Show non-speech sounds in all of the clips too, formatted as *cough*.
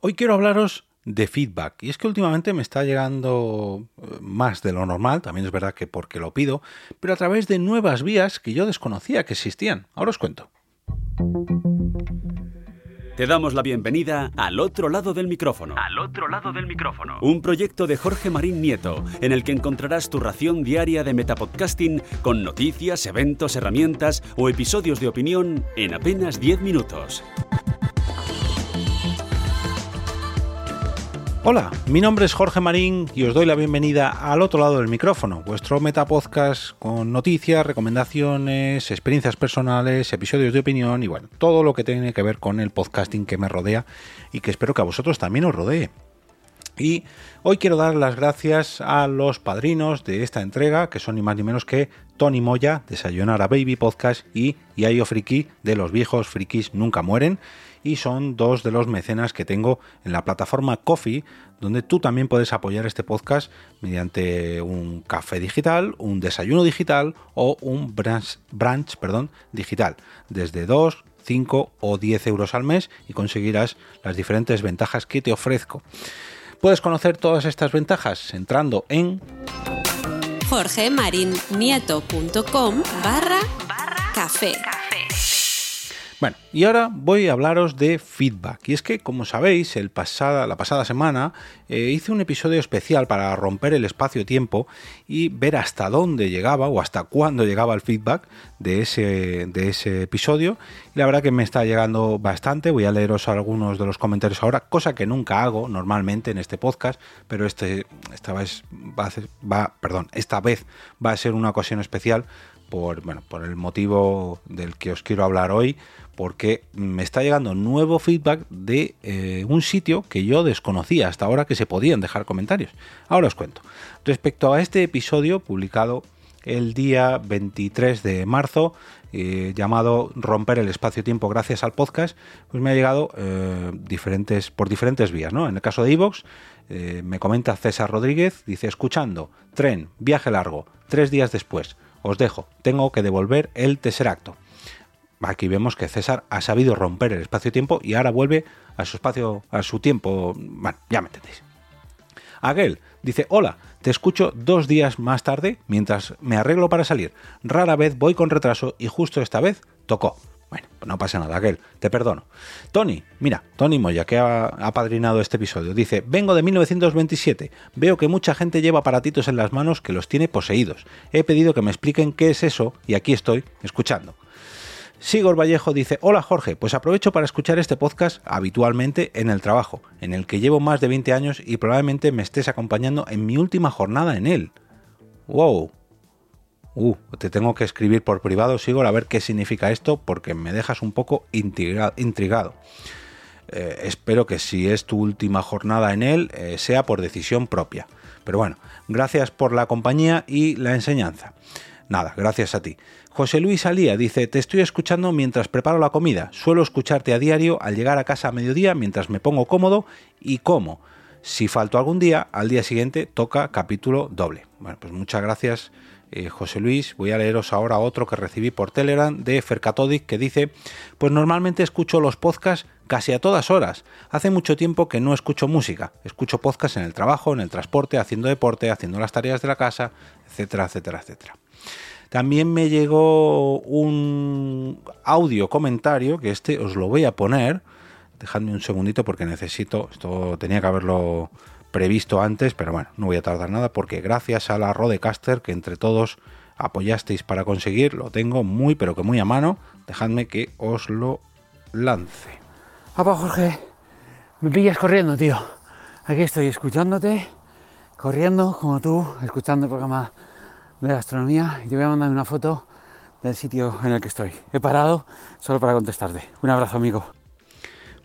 Hoy quiero hablaros de feedback. Y es que últimamente me está llegando eh, más de lo normal, también es verdad que porque lo pido, pero a través de nuevas vías que yo desconocía que existían. Ahora os cuento. Te damos la bienvenida al otro lado del micrófono. Al otro lado del micrófono. Un proyecto de Jorge Marín Nieto, en el que encontrarás tu ración diaria de metapodcasting con noticias, eventos, herramientas o episodios de opinión en apenas 10 minutos. Hola, mi nombre es Jorge Marín y os doy la bienvenida al otro lado del micrófono, vuestro metapodcast con noticias, recomendaciones, experiencias personales, episodios de opinión y bueno, todo lo que tiene que ver con el podcasting que me rodea y que espero que a vosotros también os rodee. Y hoy quiero dar las gracias a los padrinos de esta entrega, que son ni más ni menos que Tony Moya, de Sayonara Baby Podcast, y Yayo Friki, de Los Viejos Frikis Nunca Mueren y son dos de los mecenas que tengo en la plataforma Coffee, donde tú también puedes apoyar este podcast mediante un café digital, un desayuno digital o un brunch, perdón, digital, desde 2, 5 o 10 euros al mes y conseguirás las diferentes ventajas que te ofrezco. Puedes conocer todas estas ventajas entrando en jorgemarinieto.com barra café. Bueno, y ahora voy a hablaros de feedback. Y es que, como sabéis, el pasada, la pasada semana eh, hice un episodio especial para romper el espacio-tiempo y ver hasta dónde llegaba o hasta cuándo llegaba el feedback de ese, de ese episodio. Y la verdad que me está llegando bastante. Voy a leeros algunos de los comentarios ahora, cosa que nunca hago normalmente en este podcast, pero este, esta vez va a, va, perdón, esta vez va a ser una ocasión especial por, bueno, por el motivo del que os quiero hablar hoy porque me está llegando nuevo feedback de eh, un sitio que yo desconocía hasta ahora que se podían dejar comentarios. Ahora os cuento. Respecto a este episodio publicado el día 23 de marzo, eh, llamado Romper el espacio-tiempo gracias al podcast, pues me ha llegado eh, diferentes, por diferentes vías. ¿no? En el caso de Evox, me comenta César Rodríguez, dice, escuchando, tren, viaje largo, tres días después, os dejo, tengo que devolver el Tesseracto. Aquí vemos que César ha sabido romper el espacio-tiempo y ahora vuelve a su espacio, a su tiempo. Bueno, ya me entendéis. Aguel dice, hola, te escucho dos días más tarde mientras me arreglo para salir. Rara vez voy con retraso y justo esta vez tocó. No pasa nada, Aguel, te perdono. Tony, mira, Tony Moya, que ha apadrinado este episodio, dice, vengo de 1927, veo que mucha gente lleva aparatitos en las manos que los tiene poseídos. He pedido que me expliquen qué es eso y aquí estoy, escuchando. Sigor Vallejo dice, hola Jorge, pues aprovecho para escuchar este podcast habitualmente en el trabajo, en el que llevo más de 20 años y probablemente me estés acompañando en mi última jornada en él. ¡Wow! Uh, te tengo que escribir por privado, Sigor, a ver qué significa esto, porque me dejas un poco intrigado. Eh, espero que si es tu última jornada en él, eh, sea por decisión propia. Pero bueno, gracias por la compañía y la enseñanza. Nada, gracias a ti. José Luis Alía dice, te estoy escuchando mientras preparo la comida. Suelo escucharte a diario al llegar a casa a mediodía mientras me pongo cómodo y como. Si falto algún día, al día siguiente toca capítulo doble. Bueno, pues muchas gracias. Eh, José Luis, voy a leeros ahora otro que recibí por Telegram de Fercatodic que dice, pues normalmente escucho los podcasts casi a todas horas. Hace mucho tiempo que no escucho música, escucho podcasts en el trabajo, en el transporte, haciendo deporte, haciendo las tareas de la casa, etcétera, etcétera, etcétera. También me llegó un audio comentario, que este os lo voy a poner. Dejadme un segundito porque necesito, esto tenía que haberlo previsto antes, pero bueno, no voy a tardar nada porque gracias a la Rodecaster que entre todos apoyasteis para conseguir, lo tengo muy pero que muy a mano. Dejadme que os lo lance. Papá Jorge, me pillas corriendo, tío. Aquí estoy escuchándote, corriendo como tú, escuchando el programa de la astronomía y te voy a mandar una foto del sitio en el que estoy. He parado solo para contestarte. Un abrazo, amigo.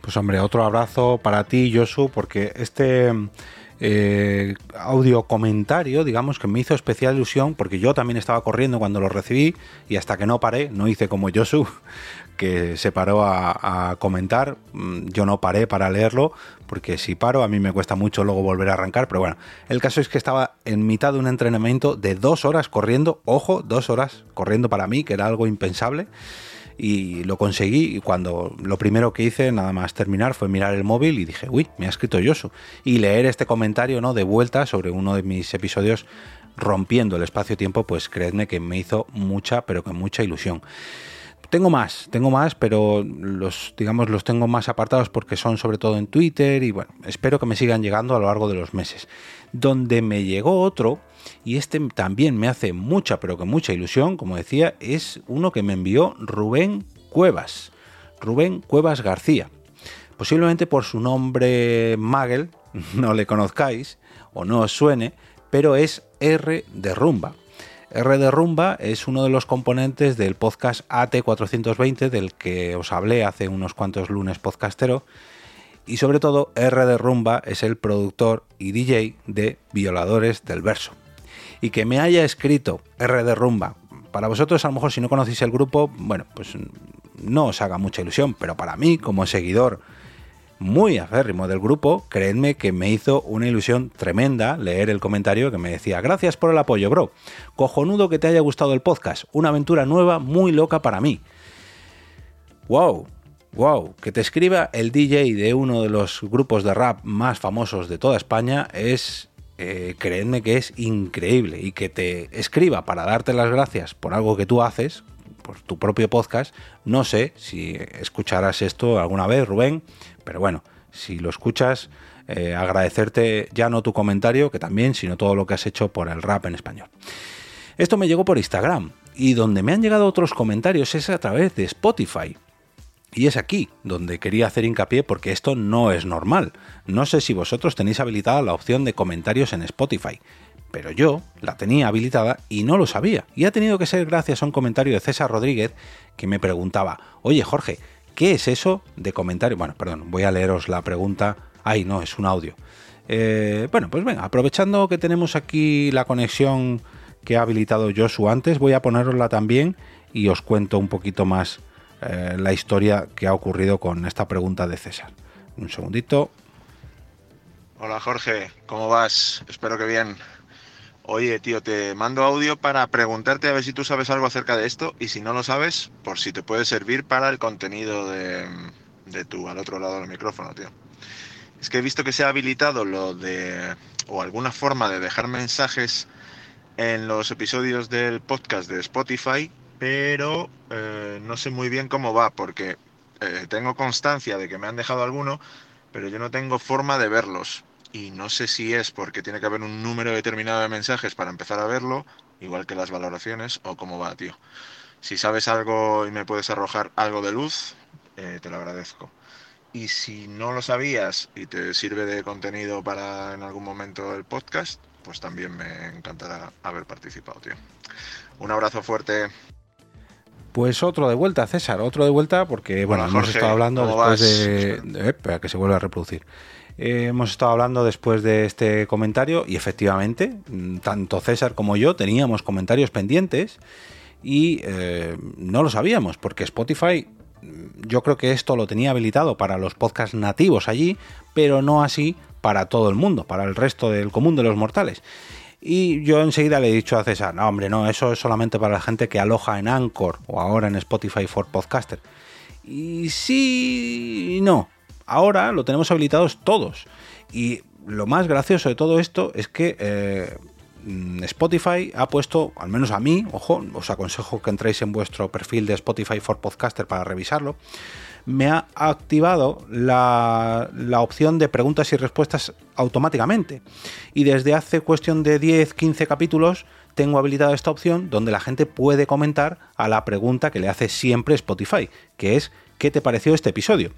Pues hombre, otro abrazo para ti, Josu, porque este eh, audio comentario, digamos, que me hizo especial ilusión, porque yo también estaba corriendo cuando lo recibí y hasta que no paré, no hice como Josu, *laughs* que se paró a, comentar. Mm, yo no paré para leerlo, porque si paro a mí me cuesta mucho luego volver a arrancar. Pero bueno, el caso es que estaba en mitad de un entrenamiento de dos horas corriendo. Ojo, dos horas corriendo para mí, que era algo impensable. Y lo conseguí y cuando lo primero que hice nada más terminar fue mirar el móvil y dije, uy, me ha escrito Yosu y leer este comentario ¿no? de vuelta sobre uno de mis episodios rompiendo el espacio-tiempo, pues creedme que me hizo mucha, pero con mucha ilusión. Tengo más, tengo más, pero los, digamos, los tengo más apartados porque son sobre todo en Twitter y bueno, espero que me sigan llegando a lo largo de los meses. Donde me llegó otro, y este también me hace mucha, pero con mucha ilusión, como decía, es uno que me envió Rubén Cuevas. Rubén Cuevas García. Posiblemente por su nombre Magel *laughs* no le conozcáis o no os suene, pero es R de Rumba. R de Rumba es uno de los componentes del podcast AT420 del que os hablé hace unos cuantos lunes podcastero y sobre todo R de Rumba es el productor y DJ de Violadores del Verso. Y que me haya escrito R de Rumba, para vosotros a lo mejor si no conocéis el grupo, bueno, pues no os haga mucha ilusión, pero para mí como seguidor muy aférrimo del grupo, creedme que me hizo una ilusión tremenda leer el comentario que me decía, gracias por el apoyo, bro. Cojonudo que te haya gustado el podcast, una aventura nueva muy loca para mí. ¡Wow! ¡Wow! Que te escriba el DJ de uno de los grupos de rap más famosos de toda España es, eh, creedme que es increíble. Y que te escriba para darte las gracias por algo que tú haces, por tu propio podcast. No sé si escucharás esto alguna vez, Rubén, pero bueno, si lo escuchas, eh, agradecerte ya no tu comentario, que también, sino todo lo que has hecho por el rap en español. Esto me llegó por Instagram y donde me han llegado otros comentarios es a través de Spotify. Y es aquí donde quería hacer hincapié porque esto no es normal. No sé si vosotros tenéis habilitada la opción de comentarios en Spotify, pero yo la tenía habilitada y no lo sabía. Y ha tenido que ser gracias a un comentario de César Rodríguez que me preguntaba, oye Jorge, ¿Qué es eso de comentario? Bueno, perdón, voy a leeros la pregunta. Ay, no, es un audio. Eh, bueno, pues venga, aprovechando que tenemos aquí la conexión que ha habilitado Josu antes, voy a ponerosla también y os cuento un poquito más eh, la historia que ha ocurrido con esta pregunta de César. Un segundito. Hola Jorge, ¿cómo vas? Espero que bien. Oye, tío, te mando audio para preguntarte a ver si tú sabes algo acerca de esto y si no lo sabes, por si te puede servir para el contenido de, de tu al otro lado del micrófono, tío. Es que he visto que se ha habilitado lo de, o alguna forma de dejar mensajes en los episodios del podcast de Spotify, pero eh, no sé muy bien cómo va, porque eh, tengo constancia de que me han dejado alguno, pero yo no tengo forma de verlos y no sé si es porque tiene que haber un número determinado de mensajes para empezar a verlo, igual que las valoraciones, o cómo va, tío. Si sabes algo y me puedes arrojar algo de luz, eh, te lo agradezco. Y si no lo sabías y te sirve de contenido para en algún momento el podcast, pues también me encantará haber participado, tío. Un abrazo fuerte. Pues otro de vuelta, César, otro de vuelta, porque bueno, hemos estado hablando después de, de, Espera, que se vuelva a reproducir. Eh, hemos estado hablando después de este comentario y efectivamente, mm, tanto César como yo teníamos comentarios pendientes y eh, no lo sabíamos porque Spotify mm, yo creo que esto lo tenía habilitado para los podcasts nativos allí, pero no así para todo el mundo, para el resto del común de los mortales. Y yo enseguida le he dicho a César, no hombre, no, eso es solamente para la gente que aloja en Anchor o ahora en Spotify for Podcaster. Y sí no, ahora lo tenemos habilitados todos. Y lo más gracioso de todo esto es que eh, Spotify ha puesto, al menos a mí, ojo, os aconsejo que entréis en vuestro perfil de Spotify for Podcaster para revisarlo, me ha activado la, la, opción de preguntas y respuestas automáticamente. Y desde hace cuestión de 10, 15 capítulos tengo habilitada esta opción donde la gente puede comentar a la pregunta que le hace siempre Spotify, que es ¿qué te pareció este episodio?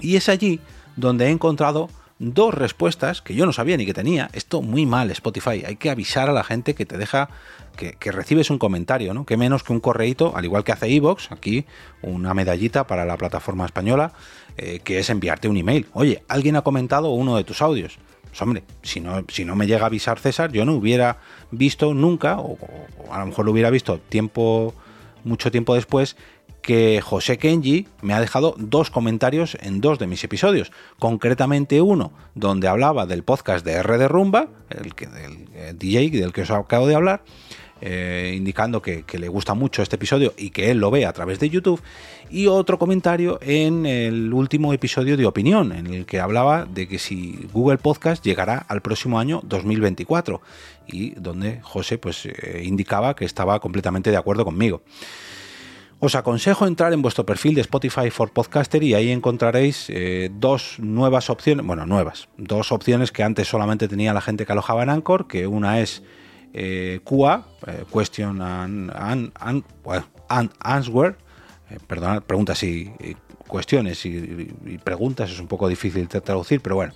Y es allí donde he encontrado dos respuestas que yo no sabía ni que tenía. Esto muy mal, Spotify. Hay que avisar a la gente que te deja, que, recibes un comentario, ¿no? Que menos que un correíto, al igual que hace Evox, aquí una medallita para la plataforma española, eh, que es enviarte un email. Oye, alguien ha comentado uno de tus audios. Pues hombre, si no, si no me llega a avisar César, yo no hubiera visto nunca, o, o a lo mejor lo hubiera visto tiempo, mucho tiempo después, que José Kenji me ha dejado dos comentarios en dos de mis episodios. Concretamente uno donde hablaba del podcast de R de Rumba, el, que, del DJ del que os acabo de hablar, eh, indicando que, le gusta mucho este episodio y que él lo ve a través de YouTube. Y otro comentario en el último episodio de Opinión, en el que hablaba de que si Google Podcast llegará al próximo año 2024 y donde José pues eh, indicaba que estaba completamente de acuerdo conmigo. Os aconsejo entrar en vuestro perfil de Spotify for Podcaster y ahí encontraréis eh, dos nuevas opciones, bueno, nuevas, dos opciones que antes solamente tenía la gente que alojaba en Anchor, que una es eh, QA, eh, Question and, Answer, perdonad, preguntas y, cuestiones y, preguntas, es un poco difícil de traducir, pero bueno.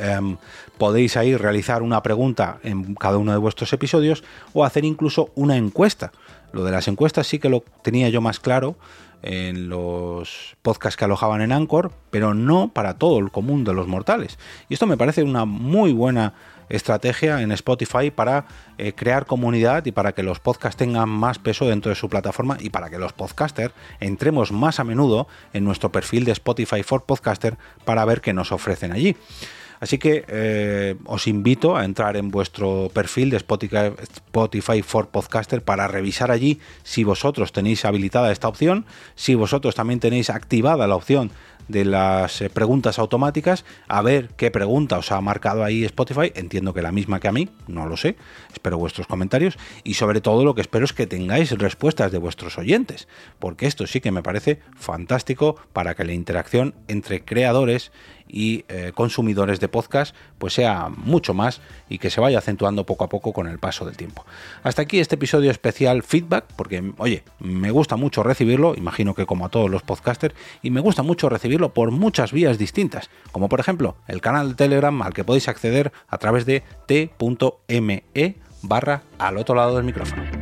Em, podéis ahí realizar una pregunta en cada uno de vuestros episodios o hacer incluso una encuesta lo de las encuestas sí que lo tenía yo más claro en los podcasts que alojaban en Anchor, pero no para todo el común de los mortales. Y esto me parece una muy buena estrategia en Spotify para eh, crear comunidad y para que los podcasts tengan más peso dentro de su plataforma y para que los podcasters entremos más a menudo en nuestro perfil de Spotify for Podcaster para ver qué nos ofrecen allí. Así que eh, os invito a entrar en vuestro perfil de Spotify, for Podcaster para revisar allí si vosotros tenéis habilitada esta opción, si vosotros también tenéis activada la opción de las eh, preguntas automáticas, a ver qué pregunta os ha marcado ahí Spotify. Entiendo que la misma que a mí, no lo sé. Espero vuestros comentarios y sobre todo lo que espero es que tengáis respuestas de vuestros oyentes, porque esto sí que me parece fantástico para que la interacción entre creadores y eh, consumidores de podcast pues sea mucho más y que se vaya acentuando poco a poco con el paso del tiempo. Hasta aquí este episodio especial feedback porque oye, me gusta mucho recibirlo, imagino que como a todos los podcasters y me gusta mucho recibirlo por muchas vías distintas, como por ejemplo el canal de Telegram al que podéis acceder a través de t.me barra al otro lado del micrófono.